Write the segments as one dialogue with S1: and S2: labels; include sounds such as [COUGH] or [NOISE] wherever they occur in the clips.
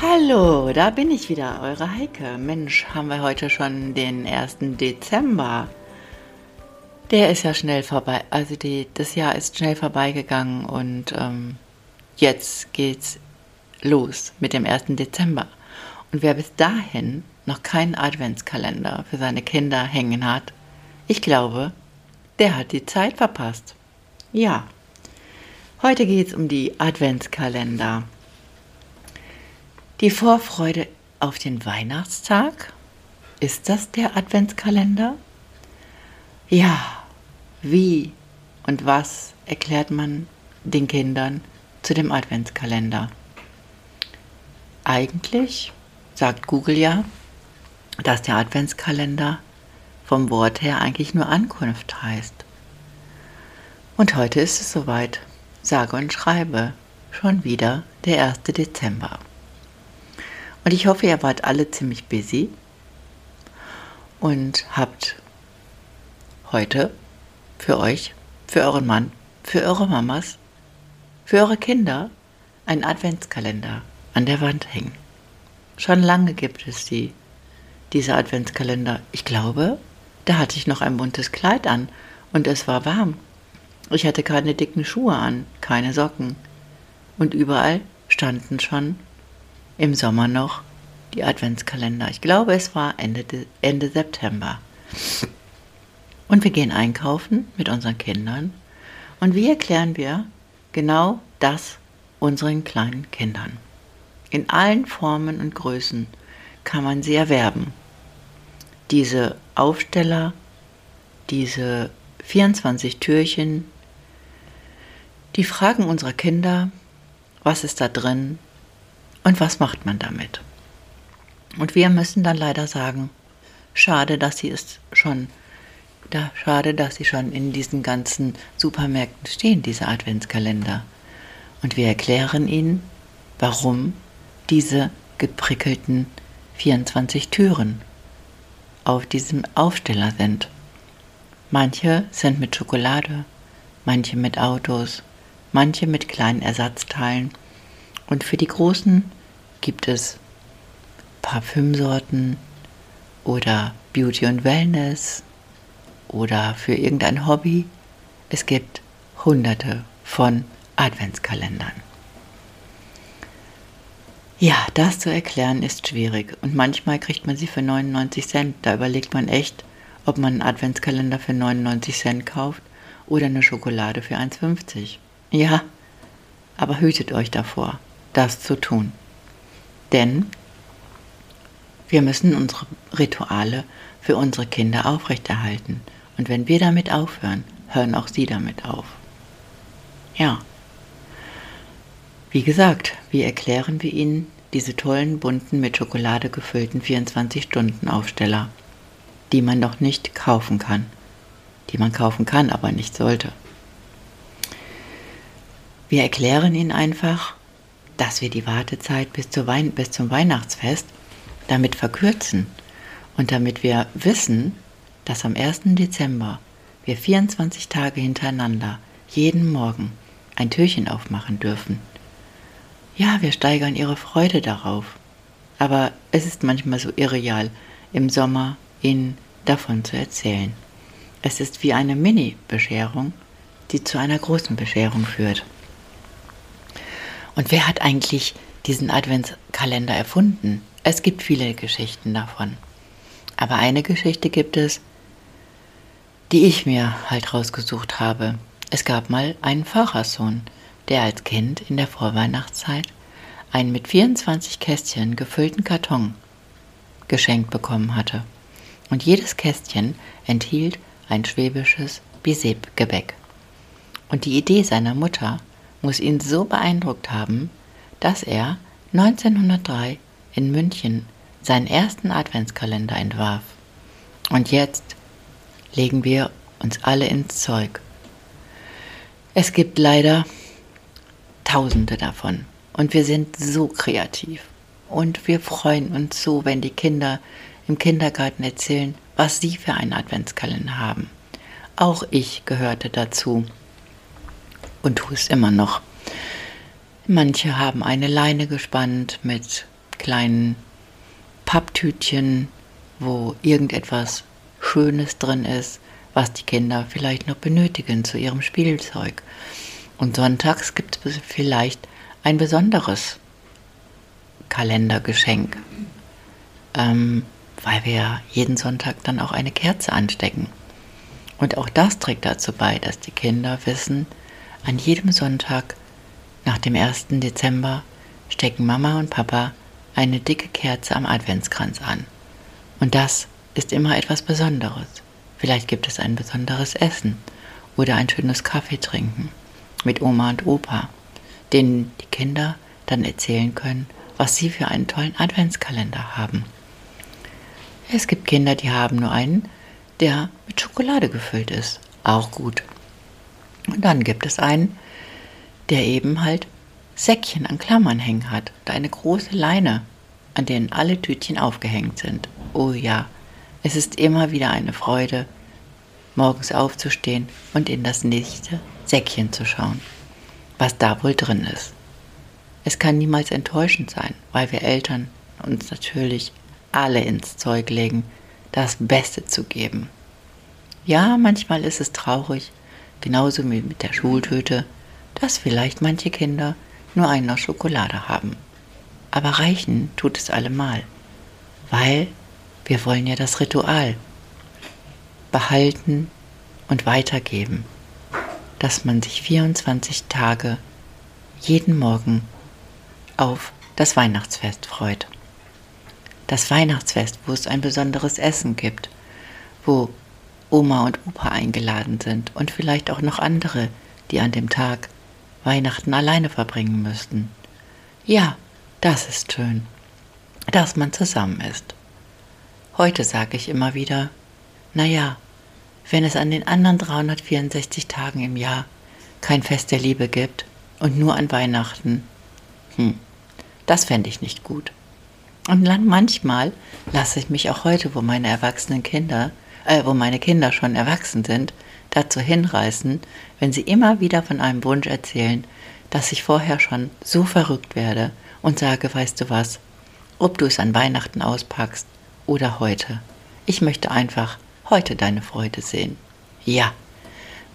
S1: Hallo, da bin ich wieder, eure Heike. Mensch, haben wir heute schon den 1. Dezember. Der ist ja schnell vorbei, also die, das Jahr ist schnell vorbeigegangen und ähm, jetzt geht's los mit dem 1. Dezember. Und wer bis dahin noch keinen Adventskalender für seine Kinder hängen hat, ich glaube, der hat die Zeit verpasst. Ja, heute geht's um die Adventskalender. Die Vorfreude auf den Weihnachtstag? Ist das der Adventskalender? Ja, wie und was erklärt man den Kindern zu dem Adventskalender? Eigentlich sagt Google ja, dass der Adventskalender vom Wort her eigentlich nur Ankunft heißt. Und heute ist es soweit, sage und schreibe, schon wieder der 1. Dezember. Und ich hoffe, ihr wart alle ziemlich busy und habt heute für euch, für euren Mann, für eure Mamas, für eure Kinder einen Adventskalender an der Wand hängen. Schon lange gibt es die, diese Adventskalender. Ich glaube, da hatte ich noch ein buntes Kleid an und es war warm. Ich hatte keine dicken Schuhe an, keine Socken. Und überall standen schon im Sommer noch die Adventskalender. Ich glaube, es war Ende, Ende September. Und wir gehen einkaufen mit unseren Kindern. Und wie erklären wir genau das unseren kleinen Kindern? In allen Formen und Größen kann man sie erwerben. Diese Aufsteller, diese 24 Türchen, die Fragen unserer Kinder, was ist da drin, und was macht man damit? Und wir müssen dann leider sagen, schade, dass sie es schon, da, schade, dass sie schon in diesen ganzen Supermärkten stehen, diese Adventskalender. Und wir erklären ihnen, warum diese geprickelten 24 Türen auf diesem Aufsteller sind. Manche sind mit Schokolade, manche mit Autos, manche mit kleinen Ersatzteilen und für die großen gibt es Parfümsorten oder Beauty und Wellness oder für irgendein Hobby. Es gibt hunderte von Adventskalendern. Ja, das zu erklären ist schwierig und manchmal kriegt man sie für 99 Cent. Da überlegt man echt, ob man einen Adventskalender für 99 Cent kauft oder eine Schokolade für 1,50. Ja, aber hütet euch davor, das zu tun. Denn wir müssen unsere Rituale für unsere Kinder aufrechterhalten. Und wenn wir damit aufhören, hören auch sie damit auf. Ja. Wie gesagt, wie erklären wir ihnen diese tollen, bunten, mit Schokolade gefüllten 24-Stunden-Aufsteller, die man noch nicht kaufen kann, die man kaufen kann, aber nicht sollte. Wir erklären ihnen einfach, dass wir die Wartezeit bis, Wein bis zum Weihnachtsfest damit verkürzen und damit wir wissen, dass am 1. Dezember wir 24 Tage hintereinander jeden Morgen ein Türchen aufmachen dürfen. Ja, wir steigern ihre Freude darauf. Aber es ist manchmal so irreal, im Sommer ihnen davon zu erzählen. Es ist wie eine Mini-Bescherung, die zu einer großen Bescherung führt. Und wer hat eigentlich diesen Adventskalender erfunden? Es gibt viele Geschichten davon. Aber eine Geschichte gibt es, die ich mir halt rausgesucht habe. Es gab mal einen Pfarrerssohn, der als Kind in der Vorweihnachtszeit einen mit 24 Kästchen gefüllten Karton geschenkt bekommen hatte. Und jedes Kästchen enthielt ein schwäbisches Bisep-Gebäck. Und die Idee seiner Mutter muss ihn so beeindruckt haben, dass er 1903 in München seinen ersten Adventskalender entwarf. Und jetzt legen wir uns alle ins Zeug. Es gibt leider Tausende davon und wir sind so kreativ und wir freuen uns so, wenn die Kinder im Kindergarten erzählen, was sie für einen Adventskalender haben. Auch ich gehörte dazu und es immer noch. Manche haben eine Leine gespannt mit kleinen Papptütchen, wo irgendetwas Schönes drin ist, was die Kinder vielleicht noch benötigen zu ihrem Spielzeug. Und sonntags gibt es vielleicht ein besonderes Kalendergeschenk, ähm, weil wir jeden Sonntag dann auch eine Kerze anstecken. Und auch das trägt dazu bei, dass die Kinder wissen, an jedem Sonntag nach dem 1. Dezember stecken Mama und Papa eine dicke Kerze am Adventskranz an. Und das ist immer etwas Besonderes. Vielleicht gibt es ein besonderes Essen oder ein schönes Kaffee trinken mit Oma und Opa, denen die Kinder dann erzählen können, was sie für einen tollen Adventskalender haben. Es gibt Kinder, die haben nur einen, der mit Schokolade gefüllt ist. Auch gut. Und dann gibt es einen, der eben halt Säckchen an Klammern hängen hat und eine große Leine, an denen alle Tütchen aufgehängt sind. Oh ja, es ist immer wieder eine Freude, morgens aufzustehen und in das nächste Säckchen zu schauen, was da wohl drin ist. Es kann niemals enttäuschend sein, weil wir Eltern uns natürlich alle ins Zeug legen, das Beste zu geben. Ja, manchmal ist es traurig, genauso wie mit der Schultüte, dass vielleicht manche Kinder nur einen aus Schokolade haben. Aber reichen tut es allemal, weil wir wollen ja das Ritual behalten und weitergeben, dass man sich 24 Tage jeden Morgen auf das Weihnachtsfest freut. Das Weihnachtsfest, wo es ein besonderes Essen gibt, wo Oma und Opa eingeladen sind und vielleicht auch noch andere, die an dem Tag Weihnachten alleine verbringen müssten. Ja, das ist schön, dass man zusammen ist. Heute sage ich immer wieder, naja, wenn es an den anderen 364 Tagen im Jahr kein Fest der Liebe gibt und nur an Weihnachten, hm, das fände ich nicht gut. Und manchmal lasse ich mich auch heute, wo meine erwachsenen Kinder, äh, wo meine Kinder schon erwachsen sind, dazu hinreißen, wenn sie immer wieder von einem Wunsch erzählen, dass ich vorher schon so verrückt werde und sage, weißt du was, ob du es an Weihnachten auspackst oder heute. Ich möchte einfach heute deine Freude sehen. Ja,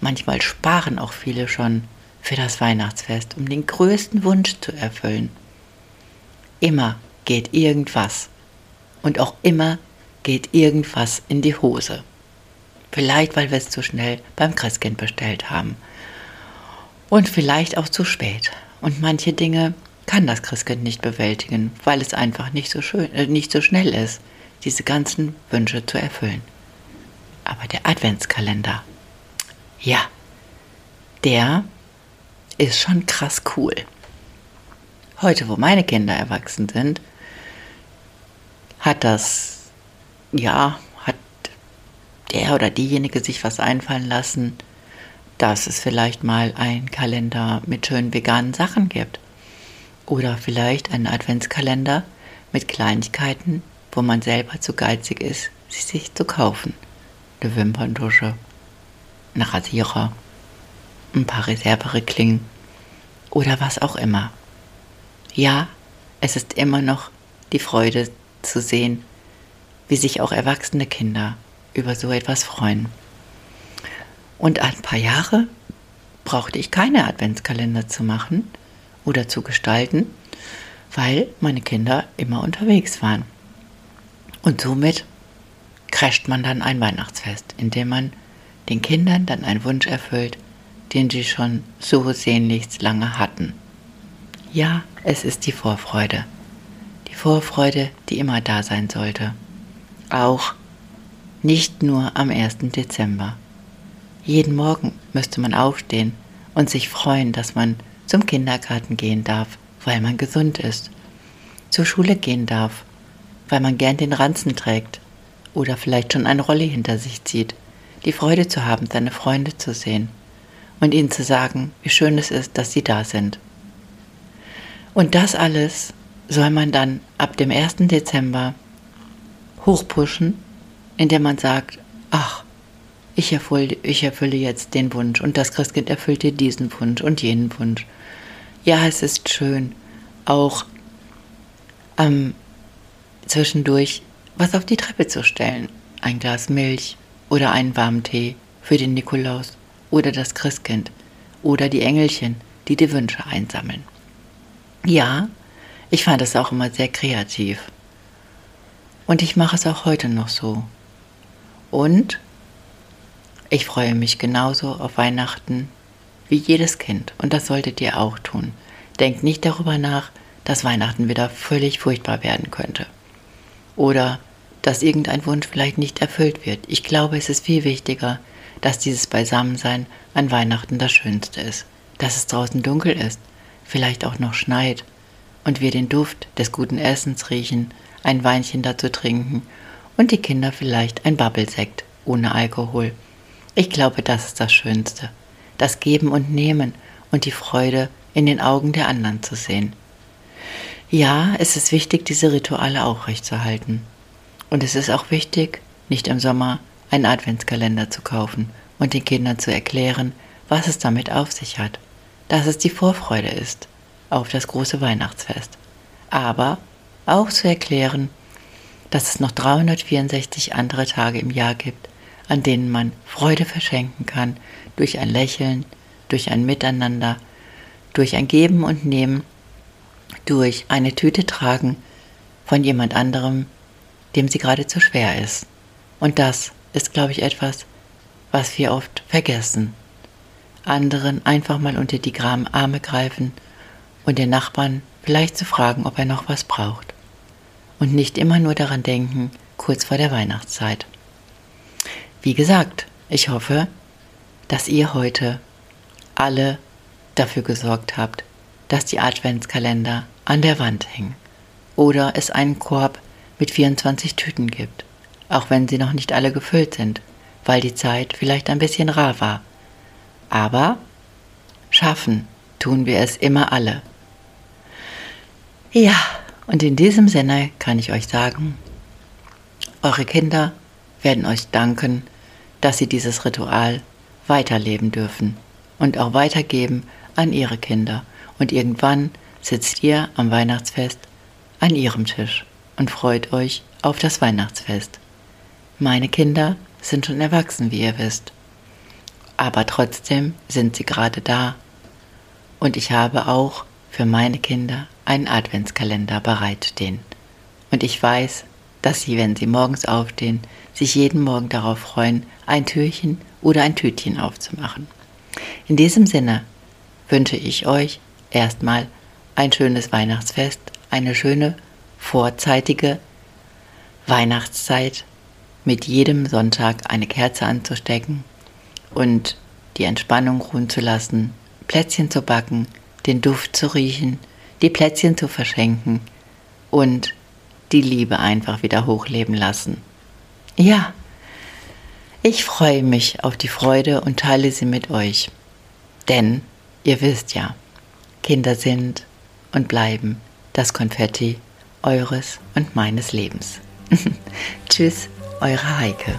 S1: manchmal sparen auch viele schon für das Weihnachtsfest, um den größten Wunsch zu erfüllen. Immer geht irgendwas. Und auch immer geht irgendwas in die Hose. Vielleicht, weil wir es zu schnell beim Christkind bestellt haben. Und vielleicht auch zu spät. Und manche Dinge kann das Christkind nicht bewältigen, weil es einfach nicht so schön, äh, nicht so schnell ist, diese ganzen Wünsche zu erfüllen. Aber der Adventskalender, ja, der ist schon krass cool. Heute, wo meine Kinder erwachsen sind, hat das, ja, der oder diejenige sich was einfallen lassen, dass es vielleicht mal einen Kalender mit schönen veganen Sachen gibt. Oder vielleicht einen Adventskalender mit Kleinigkeiten, wo man selber zu geizig ist, sie sich zu kaufen. Eine Wimperntusche, ein Rasierer, ein paar Reservereklingen oder was auch immer. Ja, es ist immer noch die Freude zu sehen, wie sich auch erwachsene Kinder über so etwas freuen. Und ein paar Jahre brauchte ich keine Adventskalender zu machen oder zu gestalten, weil meine Kinder immer unterwegs waren. Und somit crasht man dann ein Weihnachtsfest, indem man den Kindern dann einen Wunsch erfüllt, den sie schon so sehnlichst lange hatten. Ja, es ist die Vorfreude. Die Vorfreude, die immer da sein sollte. Auch nicht nur am 1. Dezember. Jeden Morgen müsste man aufstehen und sich freuen, dass man zum Kindergarten gehen darf, weil man gesund ist, zur Schule gehen darf, weil man gern den Ranzen trägt oder vielleicht schon eine Rolle hinter sich zieht, die Freude zu haben, seine Freunde zu sehen und ihnen zu sagen, wie schön es ist, dass sie da sind. Und das alles soll man dann ab dem 1. Dezember hochpushen, indem man sagt, ach, ich erfülle, ich erfülle jetzt den Wunsch und das Christkind erfüllt dir diesen Wunsch und jenen Wunsch. Ja, es ist schön, auch ähm, zwischendurch was auf die Treppe zu stellen. Ein Glas Milch oder einen warmen Tee für den Nikolaus oder das Christkind oder die Engelchen, die die Wünsche einsammeln. Ja, ich fand es auch immer sehr kreativ. Und ich mache es auch heute noch so. Und ich freue mich genauso auf Weihnachten wie jedes Kind. Und das solltet ihr auch tun. Denkt nicht darüber nach, dass Weihnachten wieder völlig furchtbar werden könnte. Oder dass irgendein Wunsch vielleicht nicht erfüllt wird. Ich glaube, es ist viel wichtiger, dass dieses Beisammensein an Weihnachten das Schönste ist. Dass es draußen dunkel ist, vielleicht auch noch schneit und wir den Duft des guten Essens riechen, ein Weinchen dazu trinken und die Kinder vielleicht ein Babbelsekt ohne Alkohol. Ich glaube, das ist das Schönste. Das Geben und Nehmen und die Freude in den Augen der anderen zu sehen. Ja, es ist wichtig, diese Rituale aufrechtzuerhalten. Und es ist auch wichtig, nicht im Sommer einen Adventskalender zu kaufen und den Kindern zu erklären, was es damit auf sich hat, dass es die Vorfreude ist auf das große Weihnachtsfest, aber auch zu erklären, dass es noch 364 andere Tage im Jahr gibt, an denen man Freude verschenken kann durch ein Lächeln, durch ein Miteinander, durch ein Geben und Nehmen, durch eine Tüte tragen von jemand anderem, dem sie gerade zu schwer ist. Und das ist, glaube ich, etwas, was wir oft vergessen. Anderen einfach mal unter die Arme greifen und den Nachbarn vielleicht zu fragen, ob er noch was braucht. Und nicht immer nur daran denken, kurz vor der Weihnachtszeit. Wie gesagt, ich hoffe, dass ihr heute alle dafür gesorgt habt, dass die Adventskalender an der Wand hängen oder es einen Korb mit 24 Tüten gibt, auch wenn sie noch nicht alle gefüllt sind, weil die Zeit vielleicht ein bisschen rar war. Aber schaffen tun wir es immer alle. Ja, und in diesem Sinne kann ich euch sagen, eure Kinder werden euch danken, dass sie dieses Ritual weiterleben dürfen und auch weitergeben an ihre Kinder. Und irgendwann sitzt ihr am Weihnachtsfest an ihrem Tisch und freut euch auf das Weihnachtsfest. Meine Kinder sind schon erwachsen, wie ihr wisst. Aber trotzdem sind sie gerade da. Und ich habe auch für meine Kinder einen Adventskalender bereitstehen. Und ich weiß, dass sie, wenn sie morgens aufstehen, sich jeden Morgen darauf freuen, ein Türchen oder ein Tütchen aufzumachen. In diesem Sinne wünsche ich euch erstmal ein schönes Weihnachtsfest, eine schöne vorzeitige Weihnachtszeit mit jedem Sonntag eine Kerze anzustecken und die Entspannung ruhen zu lassen, Plätzchen zu backen, den Duft zu riechen, die Plätzchen zu verschenken und die Liebe einfach wieder hochleben lassen. Ja, ich freue mich auf die Freude und teile sie mit euch. Denn ihr wisst ja, Kinder sind und bleiben das Konfetti eures und meines Lebens. [LAUGHS] Tschüss, eure Heike.